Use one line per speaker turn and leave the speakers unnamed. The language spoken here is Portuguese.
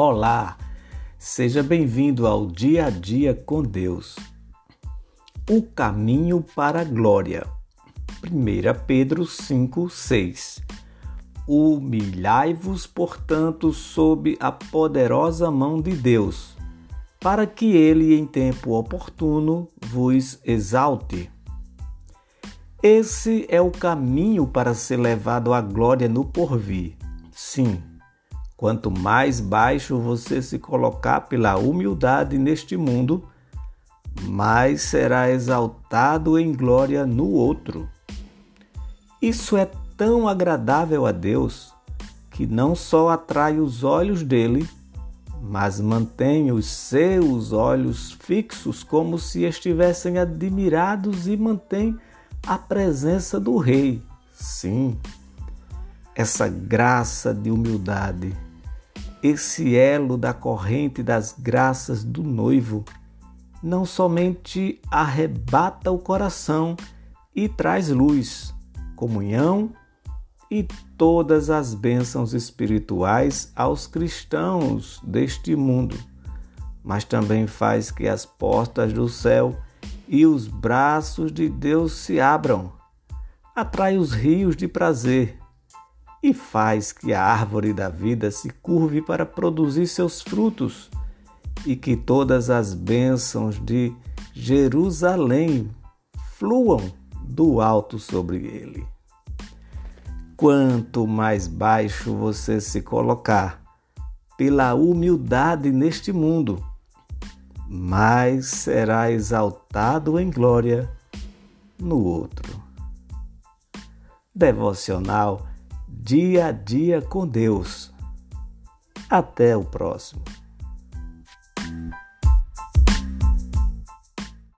Olá, seja bem-vindo ao Dia a Dia com Deus. O caminho para a glória. 1 Pedro 5, 6. Humilhai-vos, portanto, sob a poderosa mão de Deus, para que ele, em tempo oportuno, vos exalte. Esse é o caminho para ser levado à glória no porvir. Sim, Quanto mais baixo você se colocar pela humildade neste mundo, mais será exaltado em glória no outro. Isso é tão agradável a Deus que não só atrai os olhos dele, mas mantém os seus olhos fixos como se estivessem admirados e mantém a presença do Rei. Sim, essa graça de humildade esse elo da corrente das graças do noivo não somente arrebata o coração e traz luz, comunhão e todas as bênçãos espirituais aos cristãos deste mundo, mas também faz que as portas do céu e os braços de Deus se abram, atrai os rios de prazer e faz que a árvore da vida se curve para produzir seus frutos e que todas as bênçãos de Jerusalém fluam do alto sobre ele. Quanto mais baixo você se colocar pela humildade neste mundo, mais será exaltado em glória no outro. Devocional dia a dia com Deus. Até o próximo.